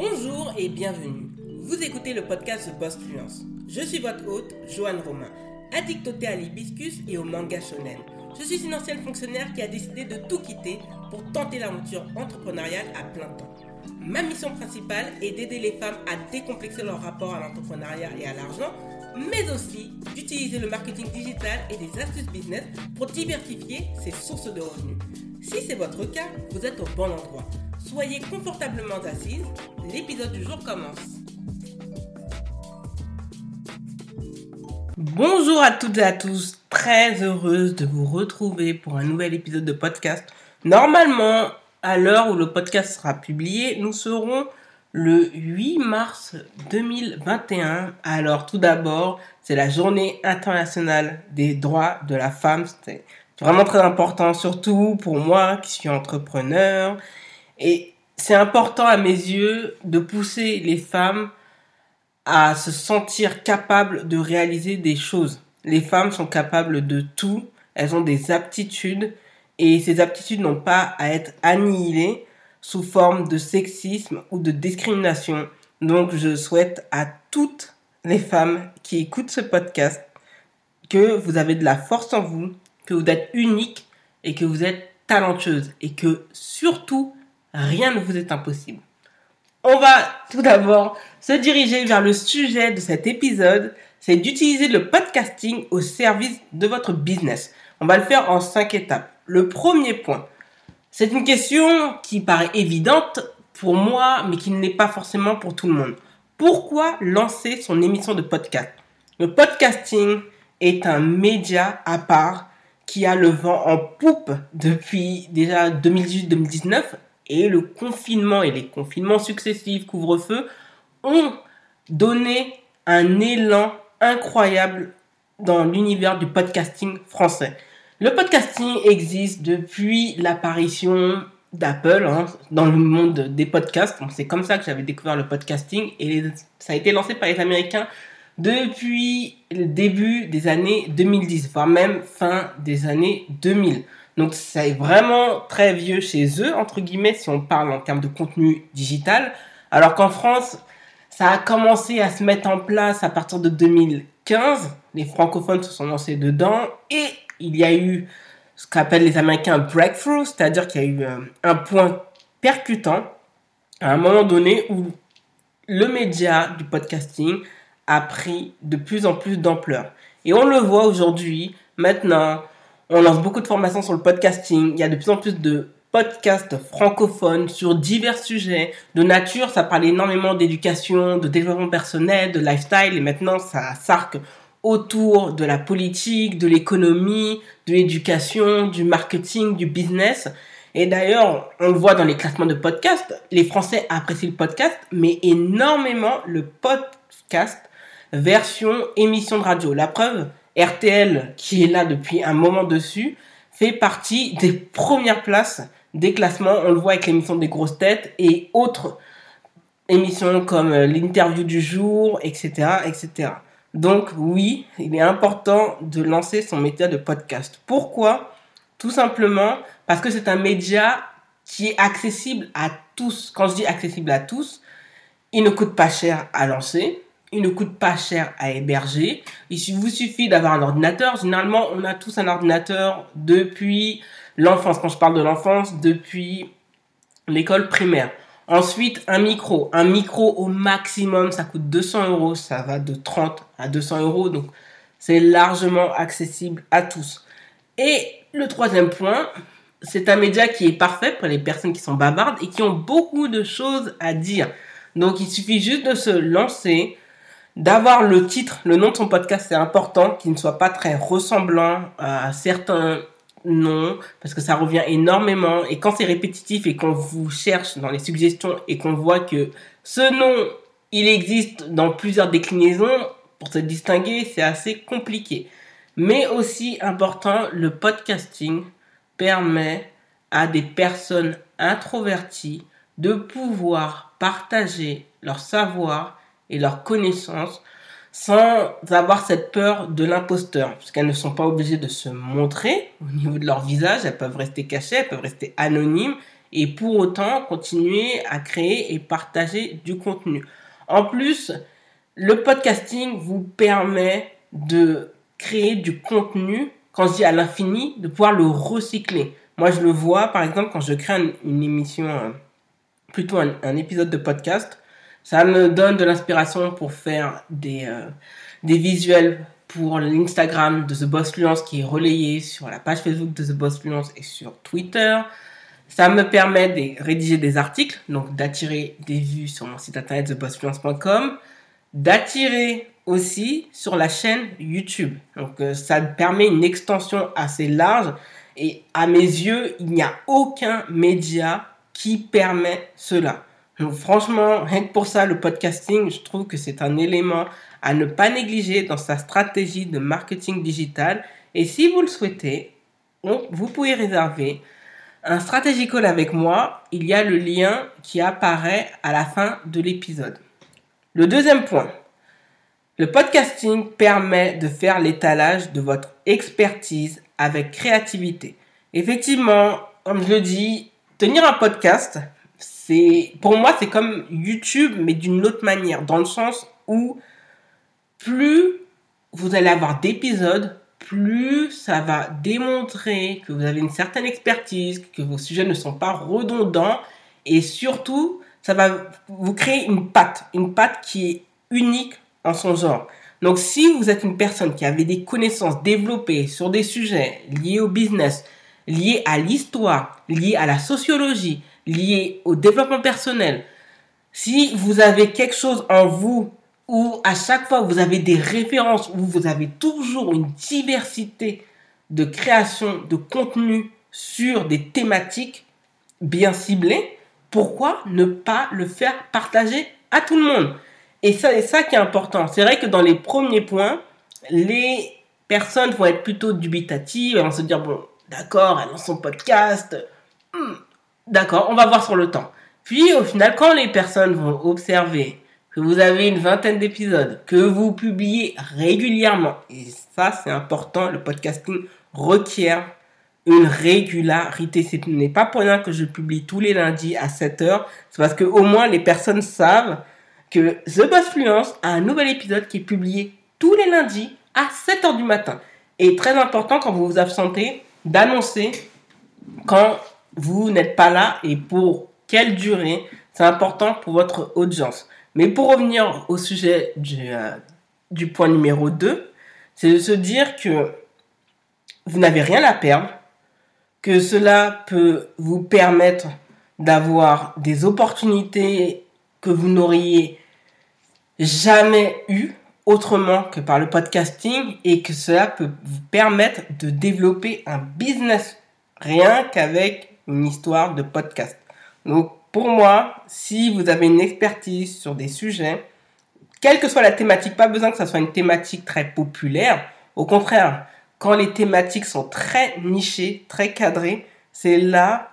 Bonjour et bienvenue. Vous écoutez le podcast The Boss Fluence. Je suis votre hôte, Joanne Romain, addict au thé à l'hibiscus et au manga shonen. Je suis une ancienne fonctionnaire qui a décidé de tout quitter pour tenter l'aventure entrepreneuriale à plein temps. Ma mission principale est d'aider les femmes à décomplexer leur rapport à l'entrepreneuriat et à l'argent, mais aussi d'utiliser le marketing digital et des astuces business pour diversifier ses sources de revenus. Si c'est votre cas, vous êtes au bon endroit. Soyez confortablement assise, l'épisode du jour commence. Bonjour à toutes et à tous, très heureuse de vous retrouver pour un nouvel épisode de podcast. Normalement, à l'heure où le podcast sera publié, nous serons le 8 mars 2021. Alors tout d'abord, c'est la journée internationale des droits de la femme. C'est vraiment très important, surtout pour moi qui suis entrepreneur. Et c'est important à mes yeux de pousser les femmes à se sentir capables de réaliser des choses. Les femmes sont capables de tout, elles ont des aptitudes et ces aptitudes n'ont pas à être annihilées sous forme de sexisme ou de discrimination. Donc je souhaite à toutes les femmes qui écoutent ce podcast que vous avez de la force en vous, que vous êtes unique et que vous êtes talentueuse et que surtout rien ne vous est impossible. On va tout d'abord se diriger vers le sujet de cet épisode, c'est d'utiliser le podcasting au service de votre business. On va le faire en cinq étapes. Le premier point, c'est une question qui paraît évidente pour moi, mais qui ne l'est pas forcément pour tout le monde. Pourquoi lancer son émission de podcast? Le podcasting est un média à part qui a le vent en poupe depuis déjà 2018-2019 et le confinement et les confinements successifs, couvre-feu, ont donné un élan incroyable dans l'univers du podcasting français. Le podcasting existe depuis l'apparition d'Apple hein, dans le monde des podcasts. c'est comme ça que j'avais découvert le podcasting et ça a été lancé par les Américains depuis le début des années 2010, voire même fin des années 2000. Donc c'est vraiment très vieux chez eux, entre guillemets, si on parle en termes de contenu digital. Alors qu'en France, ça a commencé à se mettre en place à partir de 2015. Les francophones se sont lancés dedans et il y a eu ce qu'appellent les Américains un breakthrough, c'est-à-dire qu'il y a eu euh, un point percutant à un moment donné où le média du podcasting a pris de plus en plus d'ampleur. Et on le voit aujourd'hui, maintenant, on lance beaucoup de formations sur le podcasting. Il y a de plus en plus de podcasts francophones sur divers sujets. De nature, ça parle énormément d'éducation, de développement personnel, de lifestyle. Et maintenant, ça s'arque autour de la politique, de l'économie, de l'éducation, du marketing, du business. Et d'ailleurs, on le voit dans les classements de podcasts, les Français apprécient le podcast, mais énormément le podcast version émission de radio. La preuve, RTL, qui est là depuis un moment dessus, fait partie des premières places des classements. On le voit avec l'émission des grosses têtes et autres émissions comme euh, l'interview du jour, etc., etc. Donc oui, il est important de lancer son média de podcast. Pourquoi? Tout simplement parce que c'est un média qui est accessible à tous. Quand je dis accessible à tous, il ne coûte pas cher à lancer il ne coûte pas cher à héberger. Il vous suffit d'avoir un ordinateur. Généralement, on a tous un ordinateur depuis l'enfance. Quand je parle de l'enfance, depuis l'école primaire. Ensuite, un micro. Un micro au maximum, ça coûte 200 euros. Ça va de 30 à 200 euros. Donc, c'est largement accessible à tous. Et le troisième point, c'est un média qui est parfait pour les personnes qui sont bavardes et qui ont beaucoup de choses à dire. Donc, il suffit juste de se lancer, d'avoir le titre, le nom de son podcast, c'est important, qu'il ne soit pas très ressemblant à certains noms, parce que ça revient énormément. Et quand c'est répétitif et qu'on vous cherche dans les suggestions et qu'on voit que ce nom, il existe dans plusieurs déclinaisons, pour se distinguer, c'est assez compliqué. Mais aussi important, le podcasting permet à des personnes introverties de pouvoir partager leur savoir et leurs connaissances sans avoir cette peur de l'imposteur, parce qu'elles ne sont pas obligées de se montrer au niveau de leur visage, elles peuvent rester cachées, elles peuvent rester anonymes, et pour autant continuer à créer et partager du contenu. En plus, le podcasting vous permet de créer du contenu, quand je dis à l'infini, de pouvoir le recycler. Moi, je le vois, par exemple, quand je crée une émission, euh, plutôt un, épisode de podcast, ça me donne de l'inspiration pour faire des, euh, des visuels pour l'Instagram de The Boss Fluence qui est relayé sur la page Facebook de The Boss Fluence et sur Twitter. Ça me permet de rédiger des articles, donc d'attirer des vues sur mon site internet thebossfluence.com, d'attirer aussi sur la chaîne YouTube. Donc euh, ça me permet une extension assez large et à mes yeux, il n'y a aucun média qui permet cela. Franchement, rien que pour ça, le podcasting, je trouve que c'est un élément à ne pas négliger dans sa stratégie de marketing digital. Et si vous le souhaitez, vous pouvez réserver un stratégie call avec moi. Il y a le lien qui apparaît à la fin de l'épisode. Le deuxième point. Le podcasting permet de faire l'étalage de votre expertise avec créativité. Effectivement, comme je le dis, tenir un podcast, c'est pour moi c'est comme YouTube mais d'une autre manière dans le sens où plus vous allez avoir d'épisodes, plus ça va démontrer que vous avez une certaine expertise, que vos sujets ne sont pas redondants et surtout, ça va vous créer une patte, une patte qui est unique en son genre. Donc si vous êtes une personne qui avait des connaissances développées sur des sujets liés au business, liés à l'histoire, liés à la sociologie, liés au développement personnel, si vous avez quelque chose en vous où à chaque fois vous avez des références, où vous avez toujours une diversité de création de contenu sur des thématiques bien ciblées, pourquoi ne pas le faire partager à tout le monde? Et ça, c'est ça qui est important. C'est vrai que dans les premiers points, les personnes vont être plutôt dubitatives, elles vont se dire, bon, d'accord, elle lance son podcast, hmm, d'accord, on va voir sur le temps. Puis au final, quand les personnes vont observer que vous avez une vingtaine d'épisodes, que vous publiez régulièrement. Et ça, c'est important. Le podcasting requiert une régularité. Ce n'est pas pour rien que je publie tous les lundis à 7 heures. C'est parce que au moins les personnes savent que The Boss Fluence a un nouvel épisode qui est publié tous les lundis à 7 heures du matin. Et très important quand vous vous absentez d'annoncer quand vous n'êtes pas là et pour quelle durée. C'est important pour votre audience. Mais pour revenir au sujet du, euh, point numéro 2, c'est de se dire que vous n'avez rien à perdre, que cela peut vous permettre d'avoir des opportunités que vous n'auriez jamais eues autrement que par le podcasting et que cela peut vous permettre de développer un business rien qu'avec une histoire de podcast. Donc pour moi, si vous avez une expertise sur des sujets, quelle que soit la thématique, pas besoin que ça soit une thématique très populaire. Au contraire, quand les thématiques sont très nichées, très cadrées, c'est là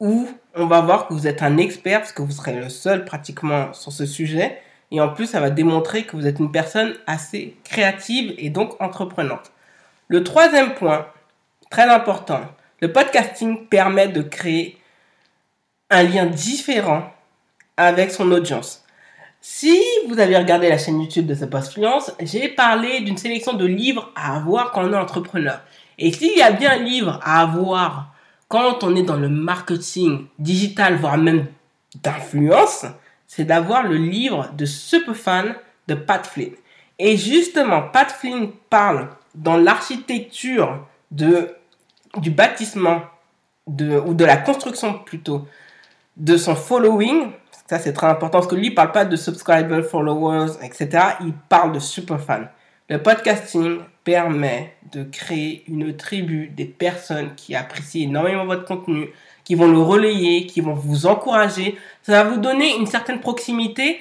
où on va voir que vous êtes un expert, parce que vous serez le seul pratiquement sur ce sujet. Et en plus, ça va démontrer que vous êtes une personne assez créative et donc entreprenante. Le troisième point, très important, le podcasting permet de créer un lien différent avec son audience. Si vous avez regardé la chaîne YouTube de The Fluence, j'ai parlé d'une sélection de livres à avoir quand on est entrepreneur. Et s'il y a bien un livre à avoir quand on est dans le marketing digital, voire même d'influence, c'est d'avoir le livre de Superfan de Pat Flynn. Et justement, Pat Flynn parle dans l'architecture de, du bâtiment de, ou de la construction plutôt de son following. Ça, c'est très important parce que lui, il parle pas de subscribers, followers, etc. Il parle de superfans. Le podcasting permet de créer une tribu des personnes qui apprécient énormément votre contenu, qui vont le relayer, qui vont vous encourager. Ça va vous donner une certaine proximité.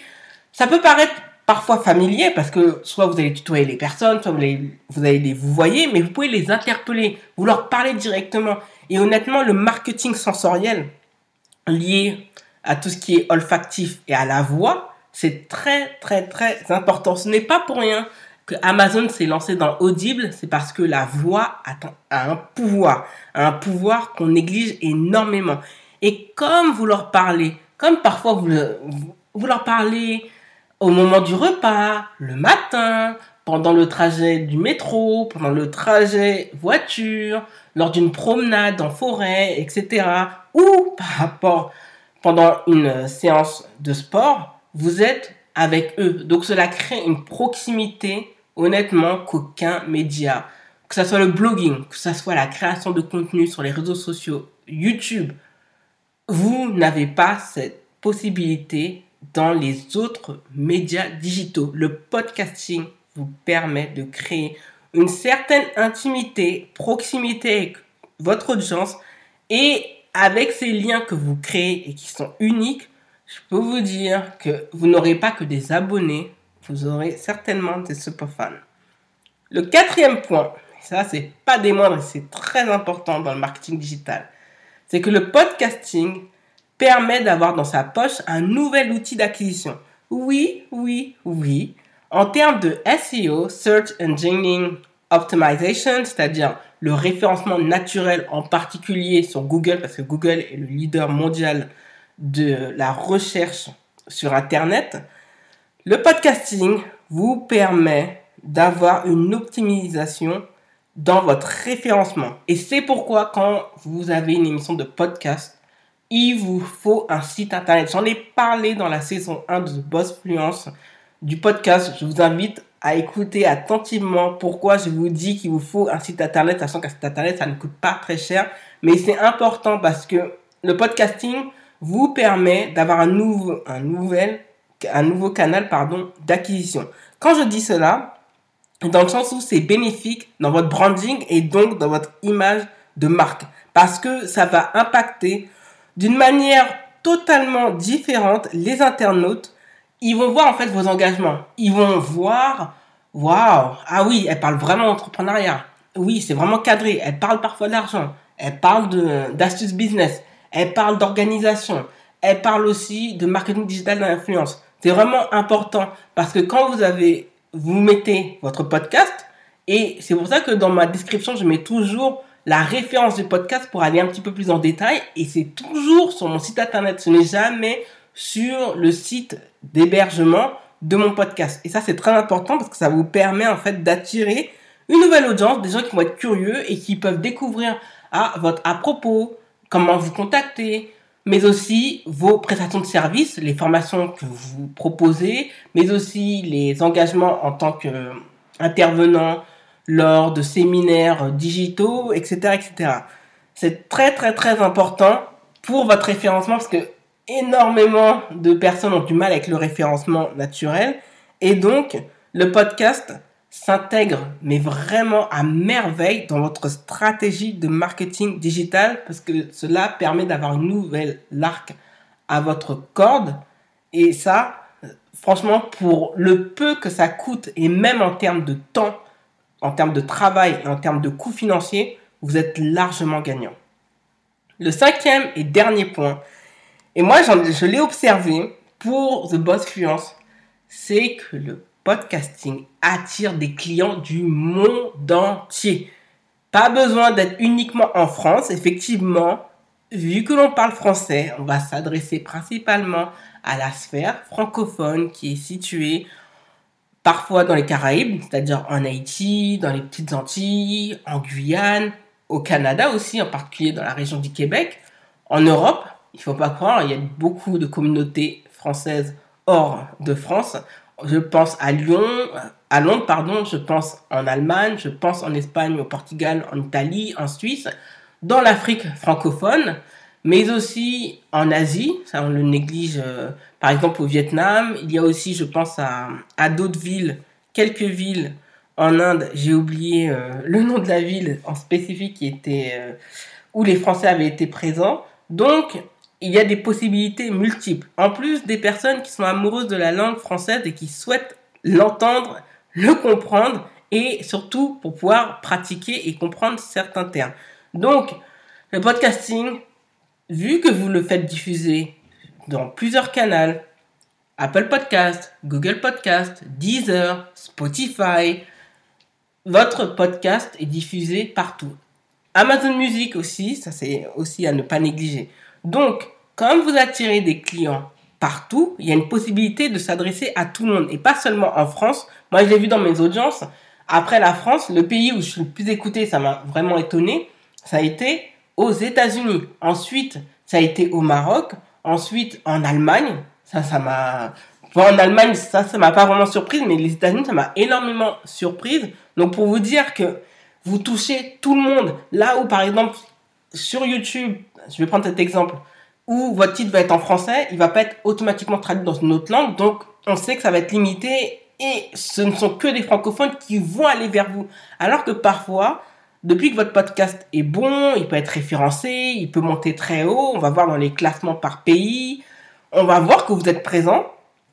Ça peut paraître parfois familier parce que soit vous allez tutoyer les personnes, soit vous allez, vous allez les vous voyez, mais vous pouvez les interpeller, vous leur parler directement. Et honnêtement, le marketing sensoriel, lié à tout ce qui est olfactif et à la voix, c'est très très très important. Ce n'est pas pour rien que Amazon s'est lancé dans Audible, c'est parce que la voix a un pouvoir, un pouvoir qu'on néglige énormément. Et comme vous leur parlez, comme parfois vous, vous leur parlez au moment du repas, le matin, pendant le trajet du métro, pendant le trajet voiture, lors d'une promenade en forêt, etc. Ou par rapport pendant une séance de sport, vous êtes avec eux. Donc cela crée une proximité, honnêtement, qu'aucun média, que ce soit le blogging, que ce soit la création de contenu sur les réseaux sociaux, YouTube, vous n'avez pas cette possibilité dans les autres médias digitaux. Le podcasting vous permet de créer une certaine intimité, proximité avec votre audience et avec ces liens que vous créez et qui sont uniques, je peux vous dire que vous n'aurez pas que des abonnés, vous aurez certainement des superfans. Le quatrième point, ça c'est pas des moindres, c'est très important dans le marketing digital, c'est que le podcasting permet d'avoir dans sa poche un nouvel outil d'acquisition. Oui, oui, oui. En termes de SEO, Search Engine Optimization, c'est-à-dire le référencement naturel en particulier sur Google, parce que Google est le leader mondial de la recherche sur Internet, le podcasting vous permet d'avoir une optimisation dans votre référencement. Et c'est pourquoi quand vous avez une émission de podcast, il vous faut un site internet. J'en ai parlé dans la saison 1 de Boss Fluence du podcast. Je vous invite à écouter attentivement pourquoi je vous dis qu'il vous faut un site internet, sachant qu'un site internet, ça ne coûte pas très cher. Mais c'est important parce que le podcasting vous permet d'avoir un nouveau, un nouvel, un nouveau canal, pardon, d'acquisition. Quand je dis cela, dans le sens où c'est bénéfique dans votre branding et donc dans votre image de marque. Parce que ça va impacter d'une manière totalement différente les internautes ils vont voir en fait vos engagements. Ils vont voir, waouh, ah oui, elle parle vraiment d'entrepreneuriat. Oui, c'est vraiment cadré. Elle parle parfois d'argent. Elle parle d'astuces business. Elle parle d'organisation. Elle parle aussi de marketing digital d'influence. C'est vraiment important parce que quand vous avez, vous mettez votre podcast et c'est pour ça que dans ma description, je mets toujours la référence du podcast pour aller un petit peu plus en détail et c'est toujours sur mon site internet. Ce n'est jamais sur le site d'hébergement de mon podcast. Et ça, c'est très important parce que ça vous permet en fait d'attirer une nouvelle audience, des gens qui vont être curieux et qui peuvent découvrir à votre propos, comment vous contacter, mais aussi vos prestations de services, les formations que vous proposez, mais aussi les engagements en tant qu'intervenant lors de séminaires digitaux, etc., etc. C'est très très très important pour votre référencement parce que énormément de personnes ont du mal avec le référencement naturel. Et donc, le podcast s'intègre, mais vraiment à merveille dans votre stratégie de marketing digital parce que cela permet d'avoir une nouvelle arc à votre corde. Et ça, franchement, pour le peu que ça coûte et même en termes de temps, en termes de travail et en termes de coûts financiers, vous êtes largement gagnant. Le cinquième et dernier point, et moi, je l'ai observé pour The Boss Fluence, c'est que le podcasting attire des clients du monde entier. Pas besoin d'être uniquement en France, effectivement. Vu que l'on parle français, on va s'adresser principalement à la sphère francophone qui est située parfois dans les Caraïbes, c'est-à-dire en Haïti, dans les petites Antilles, en Guyane, au Canada aussi, en particulier dans la région du Québec, en Europe, il faut pas croire, il y a beaucoup de communautés françaises hors de France. Je pense à Lyon, à Londres, pardon, je pense en Allemagne, je pense en Espagne, au Portugal, en Italie, en Suisse, dans l'Afrique francophone, mais aussi en Asie, ça on le néglige, euh, par exemple au Vietnam. Il y a aussi, je pense, à, à d'autres villes, quelques villes en Inde, j'ai oublié euh, le nom de la ville en spécifique qui était, euh, où les Français avaient été présents. Donc, il y a des possibilités multiples. En plus des personnes qui sont amoureuses de la langue française et qui souhaitent l'entendre, le comprendre et surtout pour pouvoir pratiquer et comprendre certains termes. Donc, le podcasting, vu que vous le faites diffuser dans plusieurs canaux, Apple Podcast, Google Podcast, Deezer, Spotify, votre podcast est diffusé partout. Amazon Music aussi, ça c'est aussi à ne pas négliger. Donc, quand vous attirez des clients partout, il y a une possibilité de s'adresser à tout le monde et pas seulement en France. Moi, je l'ai vu dans mes audiences. Après la France, le pays où je suis le plus écouté, ça m'a vraiment étonné, ça a été aux États-Unis. Ensuite, ça a été au Maroc. Ensuite, en Allemagne. Ça, ça m'a. en Allemagne, ça, ça m'a pas vraiment surprise, mais les États-Unis, ça m'a énormément surprise. Donc, pour vous dire que vous touchez tout le monde. Là où, par exemple, sur YouTube, je vais prendre cet exemple, où votre titre va être en français, il va pas être automatiquement traduit dans une autre langue. Donc, on sait que ça va être limité et ce ne sont que des francophones qui vont aller vers vous. Alors que parfois, depuis que votre podcast est bon, il peut être référencé, il peut monter très haut, on va voir dans les classements par pays, on va voir que vous êtes présent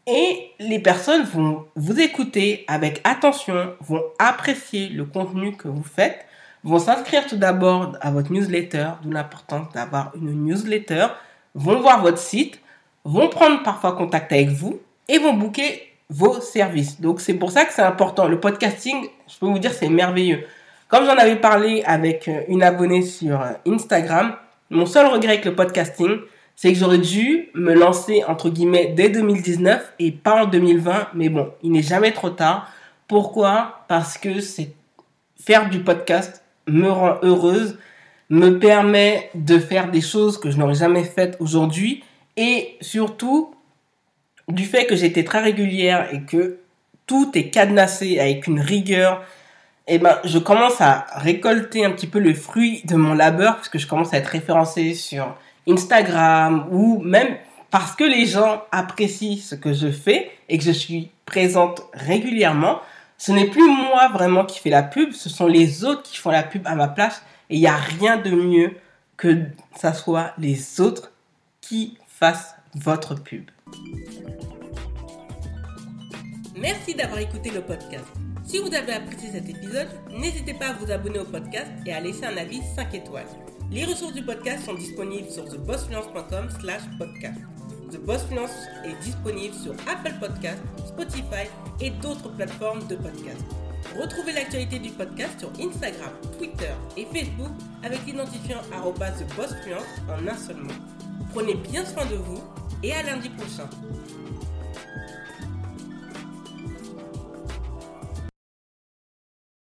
et les personnes vont vous écouter avec attention, vont apprécier le contenu que vous faites, vont s'inscrire tout d'abord à votre newsletter, d'où l'importance d'avoir une newsletter, vont voir votre site, vont prendre parfois contact avec vous et vont booker vos services. Donc c'est pour ça que c'est important. Le podcasting, je peux vous dire, c'est merveilleux. Comme j'en avais parlé avec euh, une abonnée sur euh, Instagram, mon seul regret avec le podcasting, c'est que j'aurais dû me lancer entre guillemets dès 2019 et pas en 2020. Mais bon, il n'est jamais trop tard. Pourquoi? Parce que faire du podcast me rend heureuse, me permet de faire des choses que je n'aurais jamais faites aujourd'hui et surtout du fait que j'étais très régulière et que tout est cadenassé avec une rigueur, eh ben, je commence à récolter un petit peu le fruit de mon labeur puisque je commence à être référencé sur Instagram ou même parce que les gens apprécient ce que je fais et que je suis présente régulièrement. Ce n'est plus moi vraiment qui fais la pub, ce sont les autres qui font la pub à ma place et il n'y a rien de mieux que ça soit les autres qui fassent votre pub. Merci d'avoir écouté le podcast. Si vous avez apprécié cet épisode, n'hésitez pas à vous abonner au podcast et à laisser un avis 5 étoiles. Les ressources du podcast sont disponibles sur thebossfluence.com slash podcast. The Boss Finance est disponible sur Apple Podcast, Spotify et d'autres plateformes de podcast. Retrouvez l'actualité du podcast sur Instagram, Twitter et Facebook avec l'identifiant TheBossFluence en un seul mot. Prenez bien soin de vous et à lundi prochain.